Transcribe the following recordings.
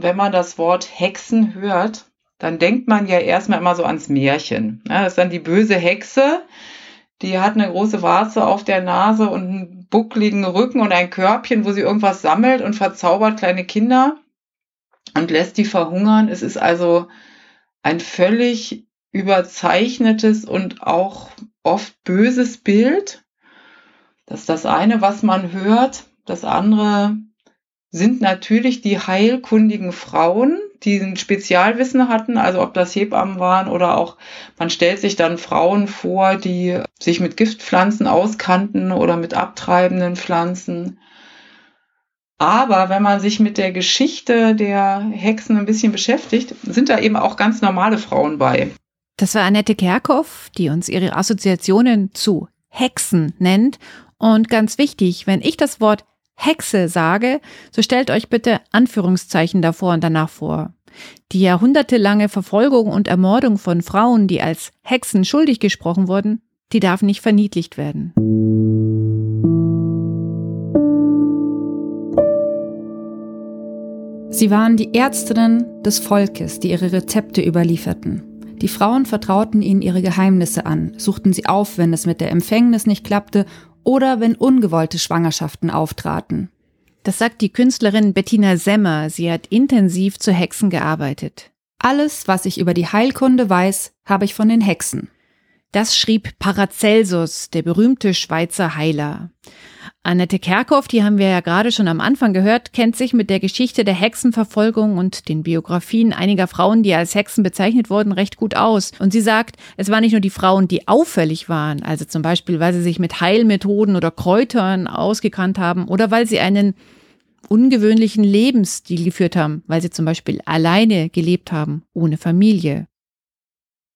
Wenn man das Wort Hexen hört, dann denkt man ja erstmal immer so ans Märchen. Das ist dann die böse Hexe, die hat eine große Warze auf der Nase und einen buckligen Rücken und ein Körbchen, wo sie irgendwas sammelt und verzaubert kleine Kinder und lässt die verhungern. Es ist also ein völlig überzeichnetes und auch oft böses Bild. Das ist das eine, was man hört. Das andere sind natürlich die heilkundigen Frauen, die ein Spezialwissen hatten, also ob das Hebammen waren oder auch, man stellt sich dann Frauen vor, die sich mit Giftpflanzen auskannten oder mit abtreibenden Pflanzen. Aber wenn man sich mit der Geschichte der Hexen ein bisschen beschäftigt, sind da eben auch ganz normale Frauen bei. Das war Annette Kerkhoff, die uns ihre Assoziationen zu Hexen nennt. Und ganz wichtig, wenn ich das Wort Hexe sage, so stellt euch bitte Anführungszeichen davor und danach vor. Die jahrhundertelange Verfolgung und Ermordung von Frauen, die als Hexen schuldig gesprochen wurden, die darf nicht verniedlicht werden. Sie waren die Ärztinnen des Volkes, die ihre Rezepte überlieferten. Die Frauen vertrauten ihnen ihre Geheimnisse an, suchten sie auf, wenn es mit der Empfängnis nicht klappte oder wenn ungewollte Schwangerschaften auftraten. Das sagt die Künstlerin Bettina Semmer. Sie hat intensiv zu Hexen gearbeitet. Alles, was ich über die Heilkunde weiß, habe ich von den Hexen. Das schrieb Paracelsus, der berühmte Schweizer Heiler. Annette Kerkhoff, die haben wir ja gerade schon am Anfang gehört, kennt sich mit der Geschichte der Hexenverfolgung und den Biografien einiger Frauen, die als Hexen bezeichnet wurden, recht gut aus. Und sie sagt, es waren nicht nur die Frauen, die auffällig waren, also zum Beispiel, weil sie sich mit Heilmethoden oder Kräutern ausgekannt haben oder weil sie einen ungewöhnlichen Lebensstil geführt haben, weil sie zum Beispiel alleine gelebt haben, ohne Familie.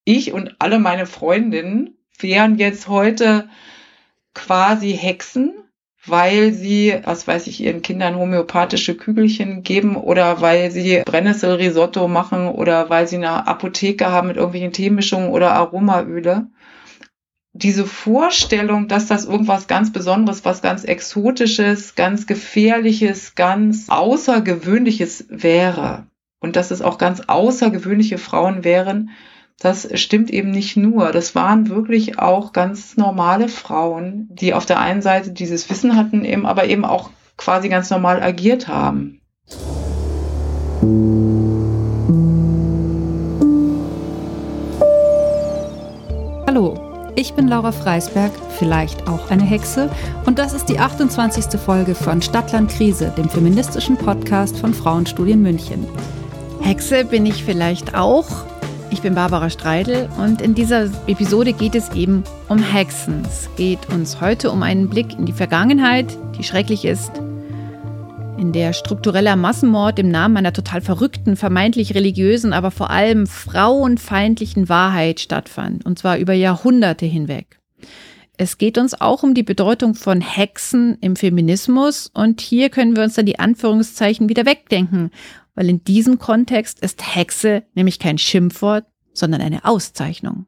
Ich und alle meine Freundinnen wären jetzt heute quasi Hexen, weil sie, was weiß ich, ihren Kindern homöopathische Kügelchen geben oder weil sie Brennnesselrisotto machen oder weil sie eine Apotheke haben mit irgendwelchen Teemischungen oder Aromaöle. Diese Vorstellung, dass das irgendwas ganz Besonderes, was ganz Exotisches, ganz Gefährliches, ganz Außergewöhnliches wäre und dass es auch ganz außergewöhnliche Frauen wären, das stimmt eben nicht nur. Das waren wirklich auch ganz normale Frauen, die auf der einen Seite dieses Wissen hatten, eben, aber eben auch quasi ganz normal agiert haben. Hallo, ich bin Laura Freisberg, vielleicht auch eine Hexe, und das ist die 28. Folge von Stadtland Krise, dem feministischen Podcast von Frauenstudien München. Hexe bin ich vielleicht auch, ich bin Barbara Streidel und in dieser Episode geht es eben um Hexen. Es geht uns heute um einen Blick in die Vergangenheit, die schrecklich ist, in der struktureller Massenmord im Namen einer total verrückten, vermeintlich religiösen, aber vor allem frauenfeindlichen Wahrheit stattfand, und zwar über Jahrhunderte hinweg. Es geht uns auch um die Bedeutung von Hexen im Feminismus und hier können wir uns dann die Anführungszeichen wieder wegdenken weil in diesem Kontext ist Hexe nämlich kein Schimpfwort, sondern eine Auszeichnung.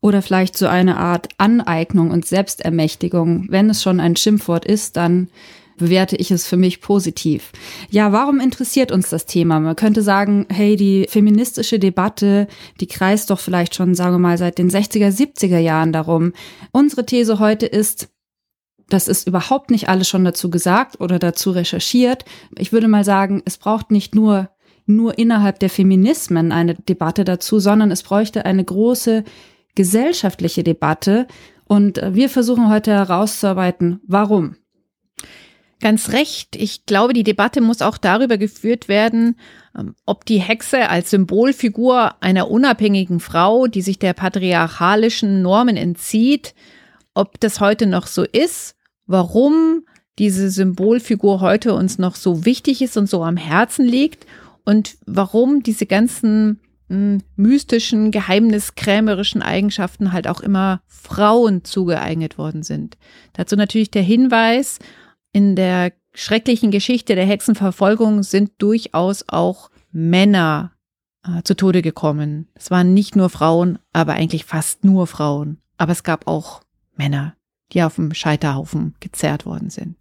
Oder vielleicht so eine Art Aneignung und Selbstermächtigung. Wenn es schon ein Schimpfwort ist, dann bewerte ich es für mich positiv. Ja, warum interessiert uns das Thema? Man könnte sagen, hey, die feministische Debatte, die kreist doch vielleicht schon, sagen wir mal, seit den 60er, 70er Jahren darum. Unsere These heute ist, das ist überhaupt nicht alles schon dazu gesagt oder dazu recherchiert. Ich würde mal sagen, es braucht nicht nur, nur innerhalb der Feminismen eine Debatte dazu, sondern es bräuchte eine große gesellschaftliche Debatte. Und wir versuchen heute herauszuarbeiten, warum. Ganz recht. Ich glaube, die Debatte muss auch darüber geführt werden, ähm, ob die Hexe als Symbolfigur einer unabhängigen Frau, die sich der patriarchalischen Normen entzieht, ob das heute noch so ist warum diese Symbolfigur heute uns noch so wichtig ist und so am Herzen liegt und warum diese ganzen hm, mystischen, geheimniskrämerischen Eigenschaften halt auch immer Frauen zugeeignet worden sind. Dazu natürlich der Hinweis, in der schrecklichen Geschichte der Hexenverfolgung sind durchaus auch Männer äh, zu Tode gekommen. Es waren nicht nur Frauen, aber eigentlich fast nur Frauen. Aber es gab auch Männer die auf dem Scheiterhaufen gezerrt worden sind.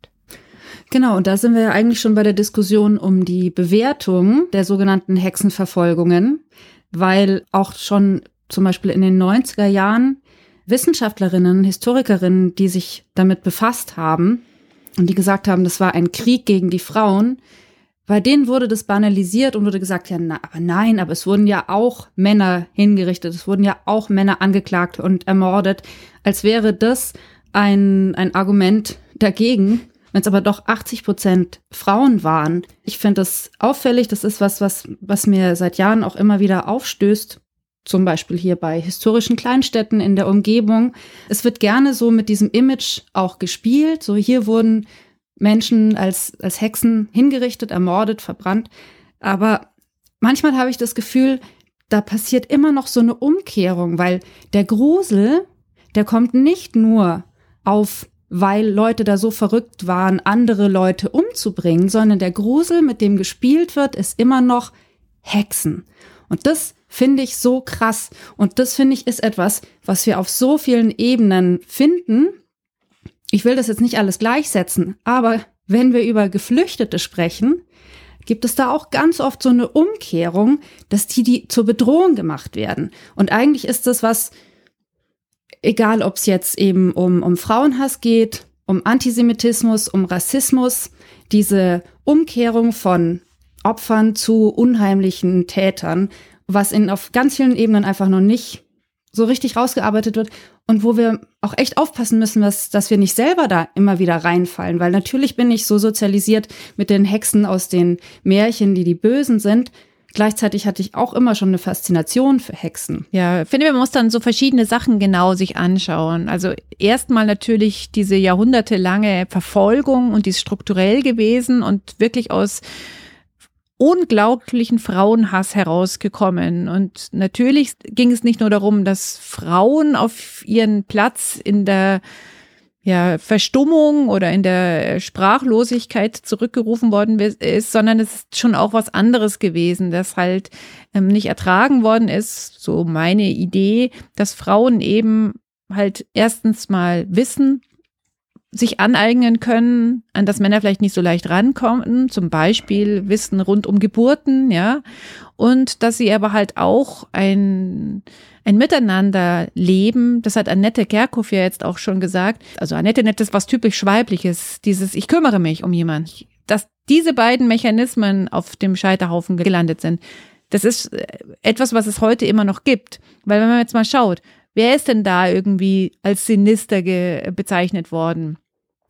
Genau, und da sind wir ja eigentlich schon bei der Diskussion um die Bewertung der sogenannten Hexenverfolgungen, weil auch schon zum Beispiel in den 90er Jahren Wissenschaftlerinnen, Historikerinnen, die sich damit befasst haben und die gesagt haben, das war ein Krieg gegen die Frauen, bei denen wurde das banalisiert und wurde gesagt, ja, na, aber nein, aber es wurden ja auch Männer hingerichtet, es wurden ja auch Männer angeklagt und ermordet, als wäre das ein, ein Argument dagegen, wenn es aber doch 80 Prozent Frauen waren. Ich finde das auffällig, das ist was, was, was mir seit Jahren auch immer wieder aufstößt, zum Beispiel hier bei historischen Kleinstädten in der Umgebung. Es wird gerne so mit diesem Image auch gespielt. So hier wurden Menschen als, als Hexen hingerichtet, ermordet, verbrannt. Aber manchmal habe ich das Gefühl, da passiert immer noch so eine Umkehrung, weil der Grusel, der kommt nicht nur auf, weil Leute da so verrückt waren, andere Leute umzubringen, sondern der Grusel, mit dem gespielt wird, ist immer noch Hexen. Und das finde ich so krass. Und das finde ich ist etwas, was wir auf so vielen Ebenen finden, ich will das jetzt nicht alles gleichsetzen, aber wenn wir über Geflüchtete sprechen, gibt es da auch ganz oft so eine Umkehrung, dass die, die zur Bedrohung gemacht werden. Und eigentlich ist das was, egal ob es jetzt eben um, um Frauenhass geht, um Antisemitismus, um Rassismus, diese Umkehrung von Opfern zu unheimlichen Tätern, was in auf ganz vielen Ebenen einfach noch nicht so richtig rausgearbeitet wird und wo wir auch echt aufpassen müssen, dass, dass wir nicht selber da immer wieder reinfallen, weil natürlich bin ich so sozialisiert mit den Hexen aus den Märchen, die die Bösen sind. Gleichzeitig hatte ich auch immer schon eine Faszination für Hexen. Ja, finde, man muss dann so verschiedene Sachen genau sich anschauen. Also erstmal natürlich diese jahrhundertelange Verfolgung und die ist strukturell gewesen und wirklich aus unglaublichen Frauenhass herausgekommen. Und natürlich ging es nicht nur darum, dass Frauen auf ihren Platz in der ja, Verstummung oder in der Sprachlosigkeit zurückgerufen worden ist, sondern es ist schon auch was anderes gewesen, das halt ähm, nicht ertragen worden ist. So meine Idee, dass Frauen eben halt erstens mal wissen, sich aneignen können, an das Männer vielleicht nicht so leicht rankommen, zum Beispiel Wissen rund um Geburten, ja, und dass sie aber halt auch ein, ein Miteinander leben, das hat Annette Kerkhoff ja jetzt auch schon gesagt, also Annette nennt das was typisch Weibliches, dieses Ich kümmere mich um jemanden, dass diese beiden Mechanismen auf dem Scheiterhaufen gelandet sind, das ist äh, etwas, was es heute immer noch gibt, weil wenn man jetzt mal schaut, Wer ist denn da irgendwie als sinister bezeichnet worden?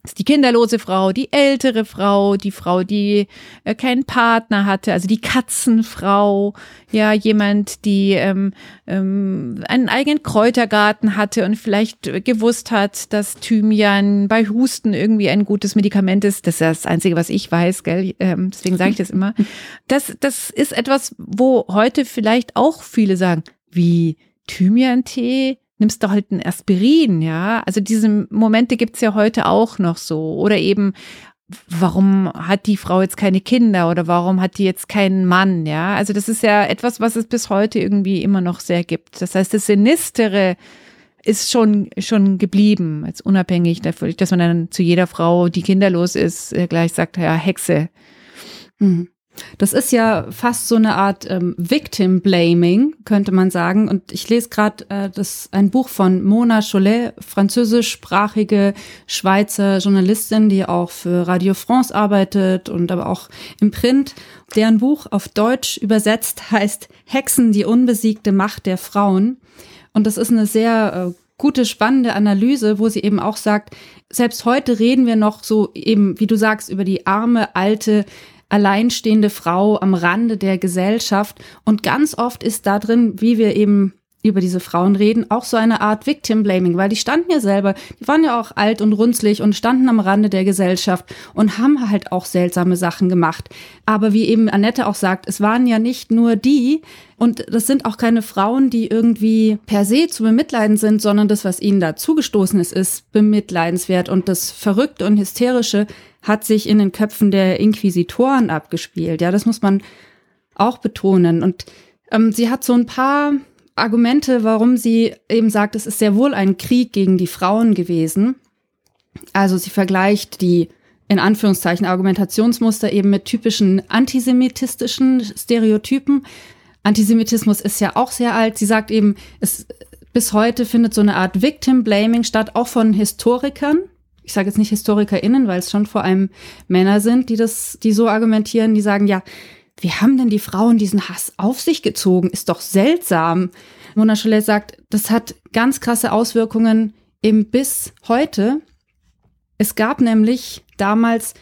Ist die kinderlose Frau, die ältere Frau, die Frau, die äh, keinen Partner hatte, also die Katzenfrau, ja, jemand, die ähm, ähm, einen eigenen Kräutergarten hatte und vielleicht gewusst hat, dass Thymian bei Husten irgendwie ein gutes Medikament ist. Das ist das Einzige, was ich weiß, gell? Ähm, deswegen sage ich das immer. Das, das ist etwas, wo heute vielleicht auch viele sagen, wie Thymian-Tee, nimmst du halt ein Aspirin, ja. Also diese Momente gibt's ja heute auch noch so. Oder eben, warum hat die Frau jetzt keine Kinder oder warum hat die jetzt keinen Mann, ja. Also das ist ja etwas, was es bis heute irgendwie immer noch sehr gibt. Das heißt, das Sinistere ist schon, schon geblieben, als unabhängig davon, dass man dann zu jeder Frau, die kinderlos ist, äh, gleich sagt, ja, Hexe. Mhm. Das ist ja fast so eine Art ähm, Victim Blaming, könnte man sagen. Und ich lese gerade äh, das ein Buch von Mona Cholet, französischsprachige Schweizer Journalistin, die auch für Radio France arbeitet und aber auch im Print. Deren Buch auf Deutsch übersetzt heißt Hexen, die unbesiegte Macht der Frauen. Und das ist eine sehr äh, gute, spannende Analyse, wo sie eben auch sagt, selbst heute reden wir noch so eben, wie du sagst, über die arme, alte, alleinstehende Frau am Rande der Gesellschaft. Und ganz oft ist da drin, wie wir eben über diese Frauen reden, auch so eine Art Victim Blaming, weil die standen ja selber, die waren ja auch alt und runzlig und standen am Rande der Gesellschaft und haben halt auch seltsame Sachen gemacht. Aber wie eben Annette auch sagt, es waren ja nicht nur die und das sind auch keine Frauen, die irgendwie per se zu bemitleiden sind, sondern das, was ihnen da zugestoßen ist, ist bemitleidenswert und das Verrückte und Hysterische hat sich in den Köpfen der Inquisitoren abgespielt. Ja, das muss man auch betonen. Und ähm, sie hat so ein paar Argumente, warum sie eben sagt, es ist sehr wohl ein Krieg gegen die Frauen gewesen. Also sie vergleicht die in Anführungszeichen Argumentationsmuster eben mit typischen antisemitistischen Stereotypen. Antisemitismus ist ja auch sehr alt. Sie sagt eben, es bis heute findet so eine Art Victim Blaming statt, auch von Historikern. Ich sage jetzt nicht HistorikerInnen, weil es schon vor allem Männer sind, die das, die so argumentieren, die sagen, ja, wie haben denn die Frauen diesen Hass auf sich gezogen? Ist doch seltsam. Mona Cholet sagt, das hat ganz krasse Auswirkungen eben bis heute. Es gab nämlich damals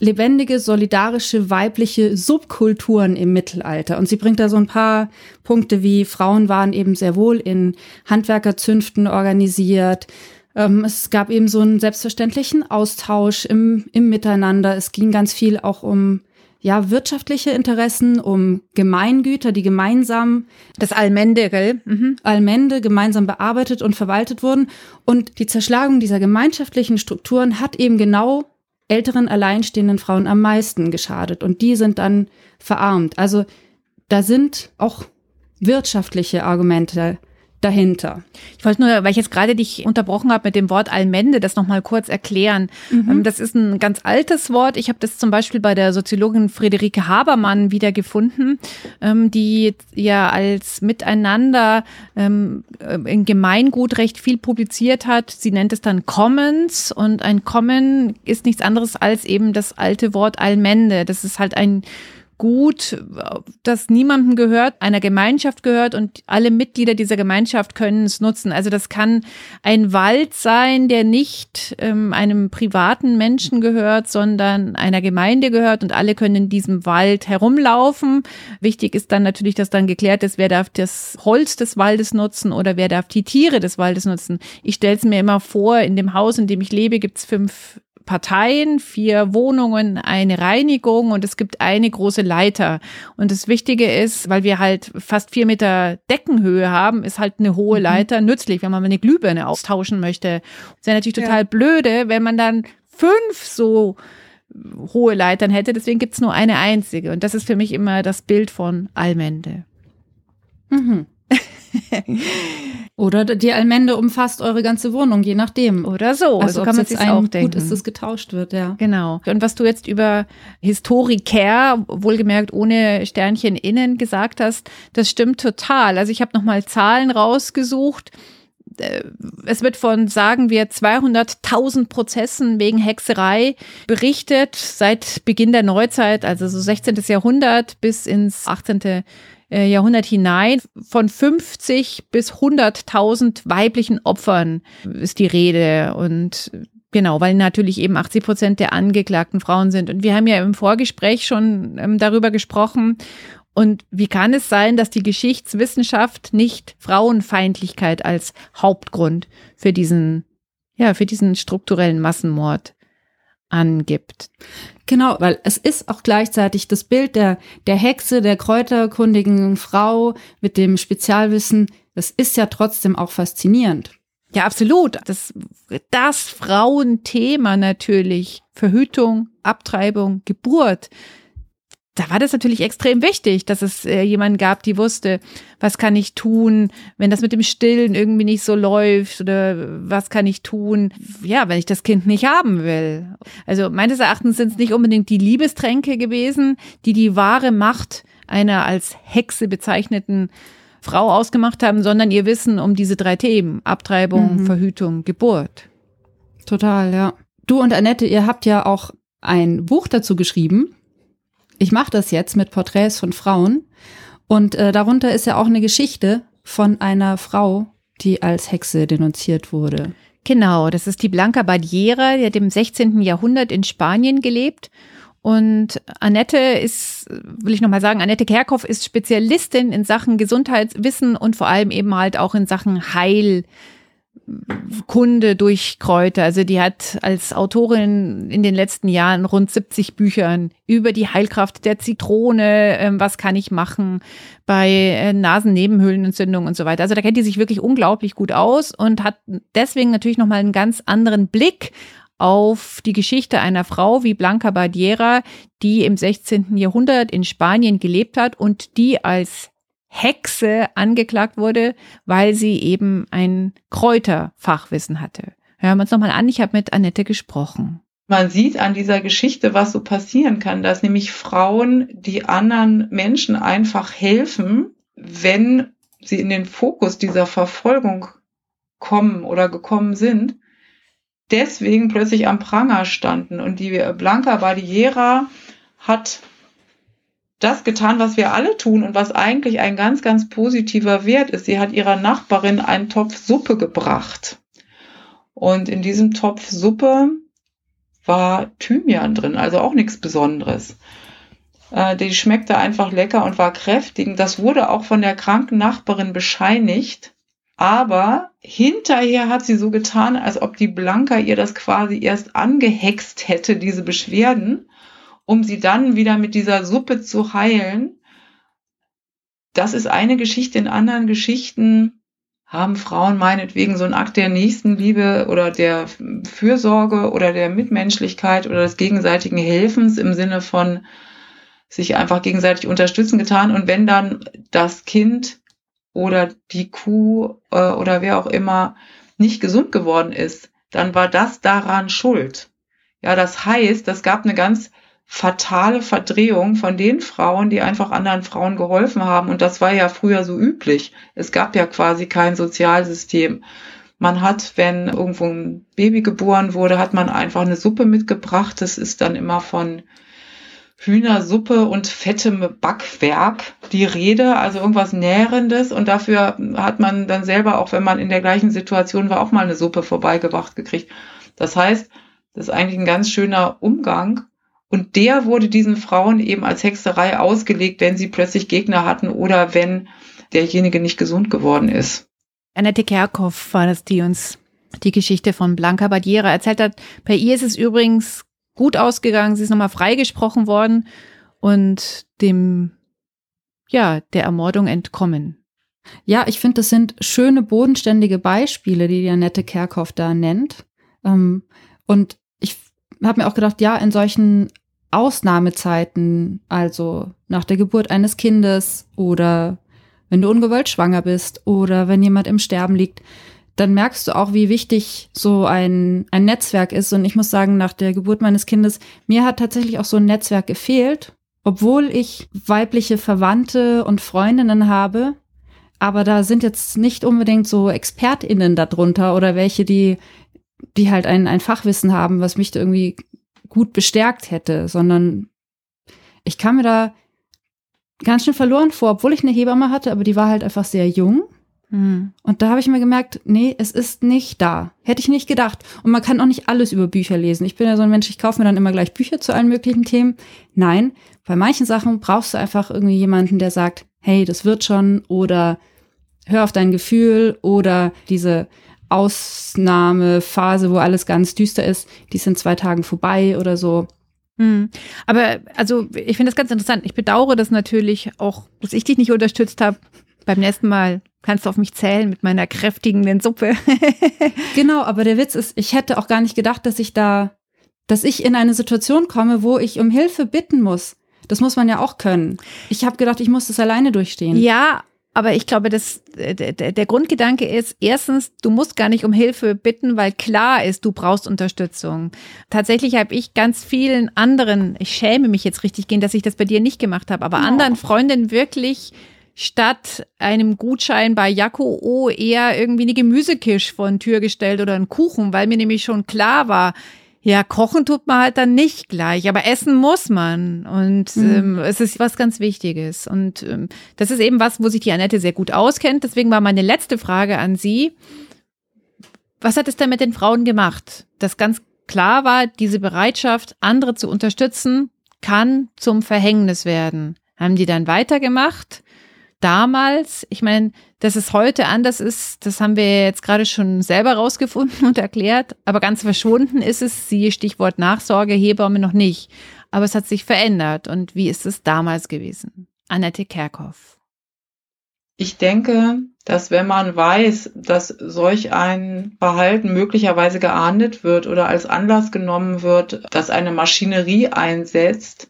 lebendige, solidarische, weibliche Subkulturen im Mittelalter. Und sie bringt da so ein paar Punkte wie Frauen waren eben sehr wohl in Handwerkerzünften organisiert. Ähm, es gab eben so einen selbstverständlichen Austausch im, im Miteinander. Es ging ganz viel auch um ja, wirtschaftliche Interessen, um Gemeingüter, die gemeinsam das Allmende, gell? Mhm. Allmende gemeinsam bearbeitet und verwaltet wurden. Und die Zerschlagung dieser gemeinschaftlichen Strukturen hat eben genau älteren alleinstehenden Frauen am meisten geschadet und die sind dann verarmt. Also da sind auch wirtschaftliche Argumente dahinter. Ich wollte nur, weil ich jetzt gerade dich unterbrochen habe mit dem Wort Allmende, das nochmal kurz erklären. Mhm. Ähm, das ist ein ganz altes Wort. Ich habe das zum Beispiel bei der Soziologin Friederike Habermann wiedergefunden, ähm, die ja als Miteinander ähm, in Gemeingut recht viel publiziert hat. Sie nennt es dann Commons und ein Common ist nichts anderes als eben das alte Wort Allmende. Das ist halt ein Gut, das niemandem gehört, einer Gemeinschaft gehört und alle Mitglieder dieser Gemeinschaft können es nutzen. Also das kann ein Wald sein, der nicht ähm, einem privaten Menschen gehört, sondern einer Gemeinde gehört und alle können in diesem Wald herumlaufen. Wichtig ist dann natürlich, dass dann geklärt ist, wer darf das Holz des Waldes nutzen oder wer darf die Tiere des Waldes nutzen. Ich stelle es mir immer vor, in dem Haus, in dem ich lebe, gibt es fünf Parteien, vier Wohnungen, eine Reinigung und es gibt eine große Leiter. Und das Wichtige ist, weil wir halt fast vier Meter Deckenhöhe haben, ist halt eine hohe mhm. Leiter mhm. nützlich, wenn man mal eine Glühbirne austauschen möchte. Das wäre natürlich total ja. blöde, wenn man dann fünf so hohe Leitern hätte. Deswegen gibt's nur eine einzige. Und das ist für mich immer das Bild von Allmende. Mhm. Oder die Allmende umfasst eure ganze Wohnung, je nachdem. Oder so. Also, so kann man sich auch denken. Gut ist, dass getauscht wird, ja. Genau. Und was du jetzt über Historiker, wohlgemerkt ohne Sternchen innen, gesagt hast, das stimmt total. Also ich habe nochmal Zahlen rausgesucht äh, es wird von, sagen wir, 200.000 Prozessen wegen Hexerei berichtet seit Beginn der Neuzeit, also so 16. Jahrhundert bis ins 18. Äh, Jahrhundert hinein. Von 50 bis 100.000 weiblichen Opfern ist die Rede und Genau, weil natürlich eben 80 Prozent der angeklagten Frauen sind. Und wir haben ja im Vorgespräch schon ähm, darüber gesprochen. Und wie kann es sein, dass die Geschichtswissenschaft nicht Frauenfeindlichkeit als Hauptgrund für diesen, ja, für diesen strukturellen Massenmord angibt. Genau, weil es ist auch gleichzeitig das Bild der, der Hexe, der kräuterkundigen Frau mit dem Spezialwissen, das ist ja trotzdem auch faszinierend. Ja, absolut. Das, das Frauenthema natürlich. Verhütung, Abtreibung, Geburt da war das natürlich extrem wichtig, dass es äh, jemanden gab, die wusste, was kann ich tun, wenn das mit dem Stillen irgendwie nicht so läuft oder was kann ich tun, ja, wenn ich das Kind nicht haben will. Also meines Erachtens sind es nicht unbedingt die Liebestränke gewesen, die die wahre Macht einer als Hexe bezeichneten Frau ausgemacht haben, sondern ihr Wissen um diese drei Themen, Abtreibung, mhm. Verhütung, Geburt. Total, ja. Du und Annette, ihr habt ja auch ein Buch dazu geschrieben, ich mache das jetzt mit Porträts von Frauen und äh, darunter ist ja auch eine Geschichte von einer Frau, die als Hexe denunziert wurde. Genau, das ist die Blanca Badiera, die hat im 16. Jahrhundert in Spanien gelebt. Und Annette ist, will ich nochmal sagen, Annette Kerkhoff ist Spezialistin in Sachen Gesundheitswissen und vor allem eben halt auch in Sachen Heil, Kunde durch Kräuter. Also die hat als Autorin in den letzten Jahren rund 70 Büchern über die Heilkraft der Zitrone, äh, was kann ich machen bei äh, Nasennebenhöhlenentzündung und so weiter. Also da kennt die sich wirklich unglaublich gut aus und hat deswegen natürlich nochmal einen ganz anderen Blick auf die Geschichte einer Frau wie Blanca Badiera, die im 16. Jahrhundert in Spanien gelebt hat und die als Hexe angeklagt wurde, weil sie eben ein Kräuterfachwissen hatte. Hören wir uns nochmal an, ich habe mit Annette gesprochen. man sieht an dieser Geschichte, was so passieren kann, dass nämlich Frauen, die anderen Menschen einfach helfen, wenn sie in den Fokus dieser Verfolgung kommen oder gekommen sind, deswegen plötzlich am Pranger standen. Und die Blanca Badiera hat das getan, was wir alle tun und was eigentlich ein ganz, ganz positiver Wert ist. Sie hat ihrer Nachbarin einen Topf Suppe gebracht. Und in diesem Topf Suppe war Thymian drin, also auch nichts Besonderes. Äh, die schmeckte einfach lecker und war kräftig. Das wurde auch von der kranken Nachbarin bescheinigt. Aber hinterher hat sie so getan, als ob die Blanca ihr das quasi erst angehext hätte, diese Beschwerden, um sie dann wieder mit dieser Suppe zu heilen. Das ist eine Geschichte. In anderen Geschichten haben Frauen meinetwegen so einen Akt der Nächstenliebe oder der Fürsorge oder der Mitmenschlichkeit oder des gegenseitigen Helfens im Sinne von sich einfach gegenseitig unterstützen getan. Und wenn dann das Kind oder die Kuh äh, oder wer auch immer nicht gesund geworden ist, dann war das daran schuld. Ja, das heißt, das gab eine ganz fatale Verdrehung von den Frauen, die einfach anderen Frauen geholfen haben. Und das war ja früher so üblich. Es gab ja quasi kein Sozialsystem. Man hat, wenn irgendwo ein Baby geboren wurde, hat man einfach eine Suppe mitgebracht. Das ist dann immer von Hühnersuppe und fettem Backwerk die Rede, also irgendwas Nährendes. Und dafür hat man dann selber, auch wenn man in der gleichen Situation war, auch mal eine Suppe vorbeigebracht gekriegt. Das heißt, das ist eigentlich ein ganz schöner Umgang. Und der wurde diesen Frauen eben als Hexerei ausgelegt, wenn sie plötzlich Gegner hatten oder wenn derjenige nicht gesund geworden ist. Annette Kerkhoff war das, die uns die Geschichte von Blanca Badiera erzählt hat. Bei ihr ist es übrigens gut ausgegangen. Sie ist nochmal freigesprochen worden und dem, ja, der Ermordung entkommen. Ja, ich finde, das sind schöne, bodenständige Beispiele, die die Annette Kerkhoff da nennt. Ähm, und ich habe mir auch gedacht, ja, in solchen Ausnahmezeiten, also nach der Geburt eines Kindes oder wenn du ungewollt schwanger bist oder wenn jemand im Sterben liegt, dann merkst du auch, wie wichtig so ein, ein Netzwerk ist. Und ich muss sagen, nach der Geburt meines Kindes, mir hat tatsächlich auch so ein Netzwerk gefehlt, obwohl ich weibliche Verwandte und Freundinnen habe. Aber da sind jetzt nicht unbedingt so ExpertInnen darunter oder welche, die, die halt ein, ein Fachwissen haben, was mich da irgendwie gut bestärkt hätte, sondern ich kam mir da ganz schön verloren vor, obwohl ich eine Hebamme hatte, aber die war halt einfach sehr jung. Mhm. Und da habe ich mir gemerkt, nee, es ist nicht da. Hätte ich nicht gedacht. Und man kann auch nicht alles über Bücher lesen. Ich bin ja so ein Mensch, ich kaufe mir dann immer gleich Bücher zu allen möglichen Themen. Nein, bei manchen Sachen brauchst du einfach irgendwie jemanden, der sagt, hey, das wird schon oder hör auf dein Gefühl oder diese Ausnahmephase, wo alles ganz düster ist, die ist in zwei Tagen vorbei oder so. Hm. Aber also ich finde das ganz interessant. Ich bedauere das natürlich auch, dass ich dich nicht unterstützt habe. Beim nächsten Mal kannst du auf mich zählen mit meiner kräftigenden Suppe. genau, aber der Witz ist, ich hätte auch gar nicht gedacht, dass ich da, dass ich in eine Situation komme, wo ich um Hilfe bitten muss. Das muss man ja auch können. Ich habe gedacht, ich muss das alleine durchstehen. Ja, aber ich glaube, dass der, der Grundgedanke ist, erstens, du musst gar nicht um Hilfe bitten, weil klar ist, du brauchst Unterstützung. Tatsächlich habe ich ganz vielen anderen, ich schäme mich jetzt richtig gehen, dass ich das bei dir nicht gemacht habe, aber oh. anderen Freundinnen wirklich statt einem Gutschein bei Jakko O eher irgendwie eine Gemüsekisch vor Tür gestellt oder einen Kuchen, weil mir nämlich schon klar war, ja, kochen tut man halt dann nicht gleich, aber essen muss man. Und mhm. ähm, es ist was ganz Wichtiges. Und ähm, das ist eben was, wo sich die Annette sehr gut auskennt. Deswegen war meine letzte Frage an Sie. Was hat es denn mit den Frauen gemacht? Das ganz klar war, diese Bereitschaft, andere zu unterstützen, kann zum Verhängnis werden. Haben die dann weitergemacht? Damals, ich meine, dass es heute anders ist, das haben wir jetzt gerade schon selber rausgefunden und erklärt, aber ganz verschwunden ist es, siehe Stichwort Nachsorge, Hebamme noch nicht. Aber es hat sich verändert. Und wie ist es damals gewesen? Annette Kerkhoff. Ich denke, dass wenn man weiß, dass solch ein Verhalten möglicherweise geahndet wird oder als Anlass genommen wird, dass eine Maschinerie einsetzt,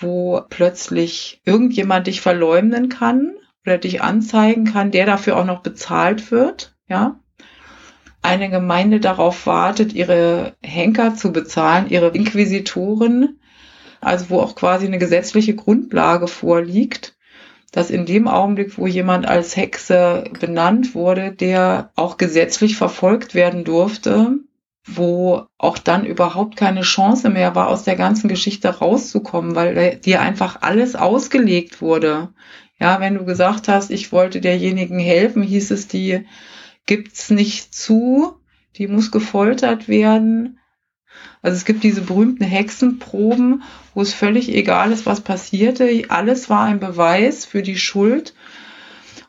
wo plötzlich irgendjemand dich verleumden kann oder dich anzeigen kann, der dafür auch noch bezahlt wird, ja, eine Gemeinde darauf wartet, ihre Henker zu bezahlen, ihre Inquisitoren, also wo auch quasi eine gesetzliche Grundlage vorliegt, dass in dem Augenblick, wo jemand als Hexe benannt wurde, der auch gesetzlich verfolgt werden durfte, wo auch dann überhaupt keine Chance mehr war, aus der ganzen Geschichte rauszukommen, weil dir einfach alles ausgelegt wurde. Ja, wenn du gesagt hast, ich wollte derjenigen helfen, hieß es, die gibt's nicht zu, die muss gefoltert werden. Also es gibt diese berühmten Hexenproben, wo es völlig egal ist, was passierte. Alles war ein Beweis für die Schuld.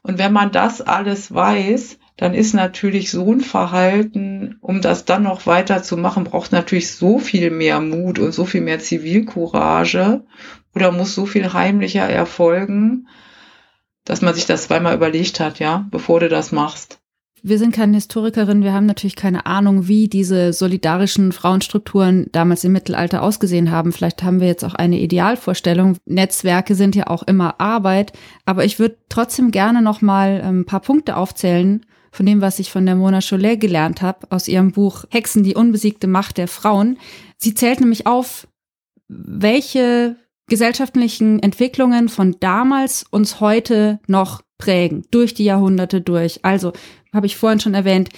Und wenn man das alles weiß, dann ist natürlich so ein Verhalten, um das dann noch weiter zu machen, braucht natürlich so viel mehr Mut und so viel mehr Zivilcourage oder muss so viel heimlicher erfolgen, dass man sich das zweimal überlegt hat, ja, bevor du das machst. Wir sind keine Historikerin, wir haben natürlich keine Ahnung, wie diese solidarischen Frauenstrukturen damals im Mittelalter ausgesehen haben. Vielleicht haben wir jetzt auch eine Idealvorstellung. Netzwerke sind ja auch immer Arbeit, aber ich würde trotzdem gerne noch mal ein ähm, paar Punkte aufzählen, von dem, was ich von der Mona Chollet gelernt habe, aus ihrem Buch Hexen, die unbesiegte Macht der Frauen. Sie zählt nämlich auf, welche gesellschaftlichen Entwicklungen von damals uns heute noch prägen, durch die Jahrhunderte durch. Also, habe ich vorhin schon erwähnt,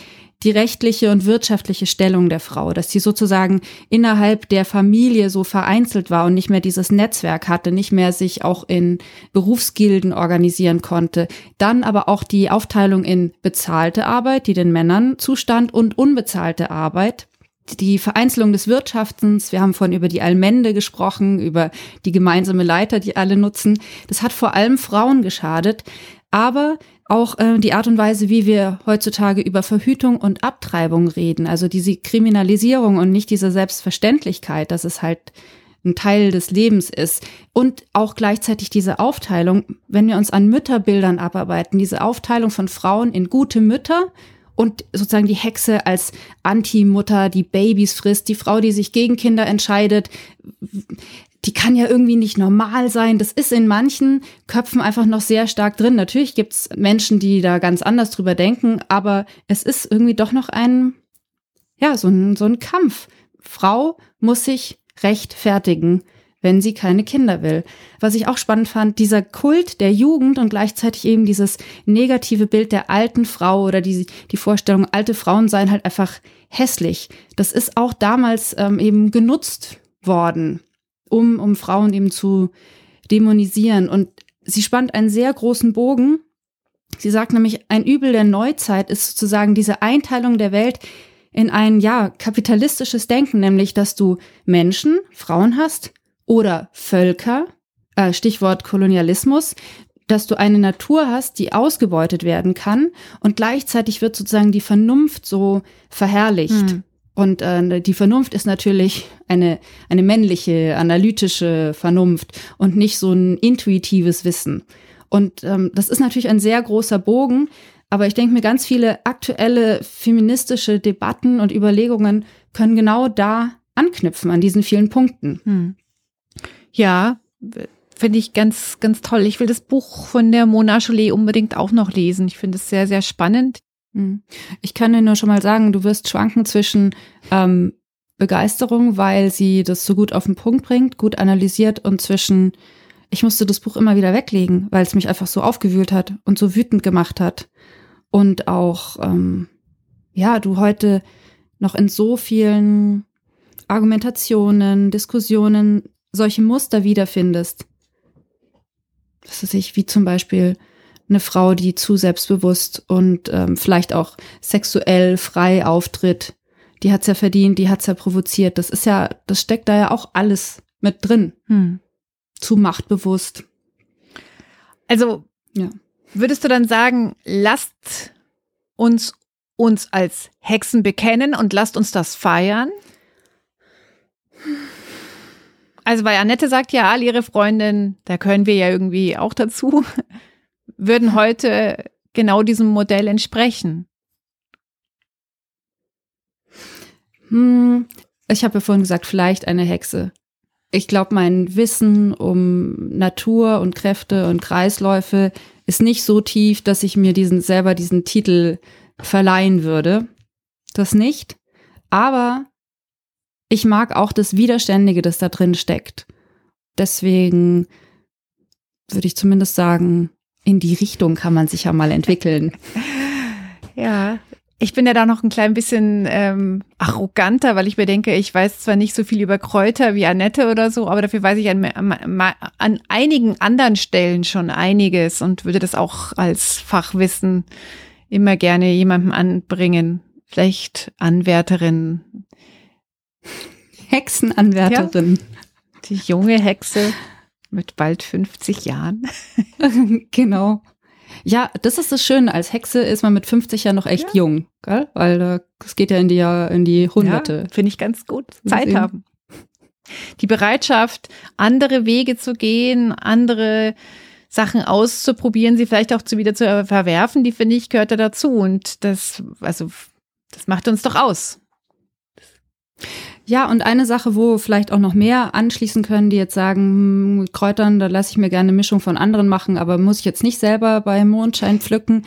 die rechtliche und wirtschaftliche Stellung der Frau, dass sie sozusagen innerhalb der Familie so vereinzelt war und nicht mehr dieses Netzwerk hatte, nicht mehr sich auch in Berufsgilden organisieren konnte. Dann aber auch die Aufteilung in bezahlte Arbeit, die den Männern zustand, und unbezahlte Arbeit. Die Vereinzelung des Wirtschaftens, wir haben vorhin über die Allmende gesprochen, über die gemeinsame Leiter, die alle nutzen. Das hat vor allem Frauen geschadet. Aber auch äh, die Art und Weise, wie wir heutzutage über Verhütung und Abtreibung reden, also diese Kriminalisierung und nicht diese Selbstverständlichkeit, dass es halt ein Teil des Lebens ist. Und auch gleichzeitig diese Aufteilung, wenn wir uns an Mütterbildern abarbeiten, diese Aufteilung von Frauen in gute Mütter und sozusagen die Hexe als Anti-Mutter, die Babys frisst, die Frau, die sich gegen Kinder entscheidet die kann ja irgendwie nicht normal sein. Das ist in manchen Köpfen einfach noch sehr stark drin. Natürlich gibt's Menschen, die da ganz anders drüber denken, aber es ist irgendwie doch noch ein, ja, so ein, so ein Kampf. Frau muss sich rechtfertigen, wenn sie keine Kinder will. Was ich auch spannend fand, dieser Kult der Jugend und gleichzeitig eben dieses negative Bild der alten Frau oder die, die Vorstellung, alte Frauen seien halt einfach hässlich. Das ist auch damals ähm, eben genutzt worden um, um Frauen eben zu dämonisieren. Und sie spannt einen sehr großen Bogen. Sie sagt nämlich, ein Übel der Neuzeit ist sozusagen diese Einteilung der Welt in ein, ja, kapitalistisches Denken, nämlich, dass du Menschen, Frauen hast oder Völker, äh, Stichwort Kolonialismus, dass du eine Natur hast, die ausgebeutet werden kann und gleichzeitig wird sozusagen die Vernunft so verherrlicht. Hm. Und äh, die Vernunft ist natürlich eine, eine männliche, analytische Vernunft und nicht so ein intuitives Wissen. Und ähm, das ist natürlich ein sehr großer Bogen, aber ich denke mir, ganz viele aktuelle feministische Debatten und Überlegungen können genau da anknüpfen, an diesen vielen Punkten. Hm. Ja, finde ich ganz, ganz toll. Ich will das Buch von der Mona Chollet unbedingt auch noch lesen. Ich finde es sehr, sehr spannend. Hm. Ich kann dir nur schon mal sagen, du wirst schwanken zwischen ähm, Begeisterung, weil sie das so gut auf den Punkt bringt, gut analysiert und zwischen, ich musste das Buch immer wieder weglegen, weil es mich einfach so aufgewühlt hat und so wütend gemacht hat. Und auch, ähm, ja, du heute noch in so vielen Argumentationen, Diskussionen solche Muster wiederfindest. Das ist ich, wie zum Beispiel, eine Frau, die zu selbstbewusst und ähm, vielleicht auch sexuell frei auftritt, die hat's ja verdient, die hat's ja provoziert. Das ist ja, das steckt da ja auch alles mit drin. Hm. Zu machtbewusst. Also, ja. würdest du dann sagen, lasst uns uns als Hexen bekennen und lasst uns das feiern? Also, weil Annette sagt ja, all ihre Freundinnen, da können wir ja irgendwie auch dazu würden heute genau diesem Modell entsprechen? Hm, ich habe ja vorhin gesagt, vielleicht eine Hexe. Ich glaube, mein Wissen um Natur und Kräfte und Kreisläufe ist nicht so tief, dass ich mir diesen selber diesen Titel verleihen würde. Das nicht. Aber ich mag auch das Widerständige, das da drin steckt. Deswegen würde ich zumindest sagen, in die Richtung kann man sich ja mal entwickeln. Ja, ich bin ja da noch ein klein bisschen ähm, arroganter, weil ich mir denke, ich weiß zwar nicht so viel über Kräuter wie Annette oder so, aber dafür weiß ich an, an, einigen anderen Stellen schon einiges und würde das auch als Fachwissen immer gerne jemandem anbringen. Vielleicht Anwärterin. Hexenanwärterin. Ja, die junge Hexe mit bald 50 Jahren. genau. Ja, das ist das Schöne. Als Hexe ist man mit 50 ja noch echt ja. jung, gell? weil äh, es geht ja in die, in die Hunderte. Ja, Finde ich ganz gut. Zeit haben. Die Bereitschaft, andere Wege zu gehen, andere Sachen auszuprobieren, sie vielleicht auch zu wieder zu verwerfen, die finde ich gehört da dazu. Und das, also, das macht uns doch aus. Ja, und eine Sache, wo vielleicht auch noch mehr anschließen können, die jetzt sagen, hm, Kräutern, da lasse ich mir gerne eine Mischung von anderen machen, aber muss ich jetzt nicht selber bei Mondschein pflücken.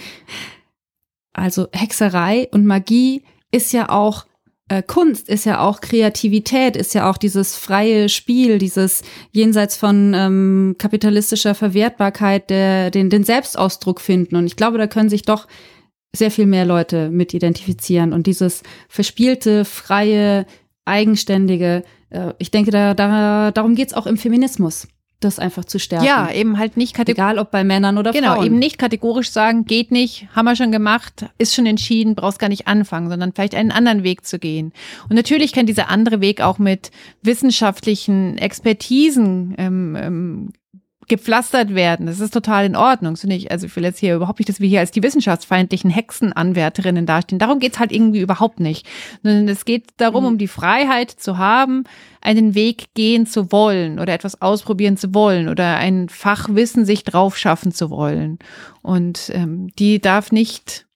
Also Hexerei und Magie ist ja auch äh, Kunst, ist ja auch Kreativität, ist ja auch dieses freie Spiel, dieses jenseits von ähm, kapitalistischer Verwertbarkeit, der, den, den Selbstausdruck finden. Und ich glaube, da können sich doch sehr viel mehr Leute mit identifizieren. Und dieses verspielte, freie, eigenständige. Äh, ich denke, da, da, darum geht's auch im Feminismus das einfach zu stärken. Ja, eben halt nicht kategorisch. Egal ob bei Männern oder genau, Frauen. Genau, eben nicht kategorisch sagen, geht nicht, haben wir schon gemacht, ist schon entschieden, brauchst gar nicht anfangen, sondern vielleicht einen anderen Weg zu gehen. Und natürlich kann dieser andere Weg auch mit wissenschaftlichen Expertisen ähm, ähm, gepflastert werden. Das ist total in Ordnung. So nicht, also ich will jetzt hier überhaupt nicht, dass wir hier als die wissenschaftsfeindlichen Hexenanwärterinnen dastehen. Darum geht's halt irgendwie überhaupt nicht. Sondern es geht darum, mhm. um die Freiheit zu haben, einen Weg gehen zu wollen oder etwas ausprobieren zu wollen oder ein Fachwissen sich drauf schaffen zu wollen. Und ähm, die darf nicht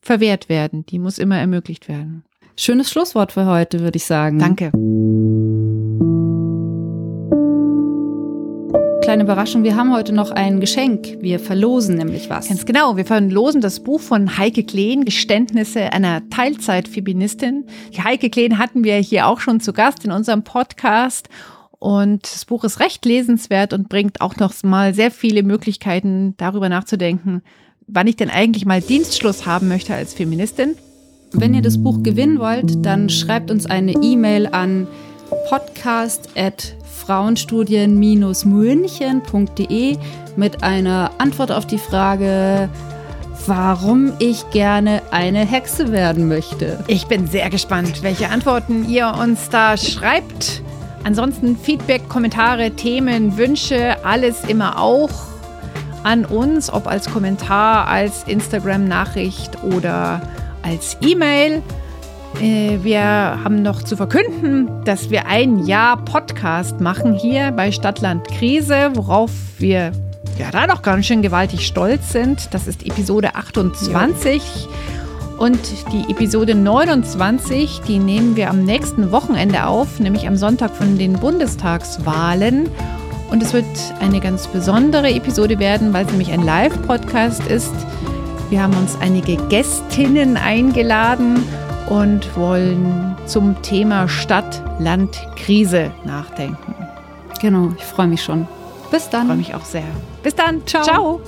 verwehrt werden. Die muss immer ermöglicht werden. Schönes Schlusswort für heute, würde ich sagen. Danke. Kleine Überraschung, wir haben heute noch ein Geschenk. Wir verlosen nämlich was. Ganz genau, wir verlosen das Buch von Heike Kleen, Geständnisse einer Teilzeitfeministin. Heike Kleen hatten wir hier auch schon zu Gast in unserem Podcast. Und das Buch ist recht lesenswert und bringt auch noch mal sehr viele Möglichkeiten, darüber nachzudenken, wann ich denn eigentlich mal Dienstschluss haben möchte als Feministin. Wenn ihr das Buch gewinnen wollt, dann schreibt uns eine E-Mail an podcast@ frauenstudien-münchen.de mit einer Antwort auf die Frage, warum ich gerne eine Hexe werden möchte. Ich bin sehr gespannt, welche Antworten ihr uns da schreibt. Ansonsten Feedback, Kommentare, Themen, Wünsche, alles immer auch an uns, ob als Kommentar, als Instagram-Nachricht oder als E-Mail. Äh, wir haben noch zu verkünden, dass wir ein Jahr Podcast machen hier bei Stadtland Krise, worauf wir ja da noch ganz schön gewaltig stolz sind. Das ist Episode 28. Ja. Und die Episode 29, die nehmen wir am nächsten Wochenende auf, nämlich am Sonntag von den Bundestagswahlen. Und es wird eine ganz besondere Episode werden, weil es nämlich ein Live-Podcast ist. Wir haben uns einige Gästinnen eingeladen und wollen zum Thema Stadt-Land-Krise nachdenken. Genau, ich freue mich schon. Bis dann. Ich freue mich auch sehr. Bis dann. Ciao. Ciao.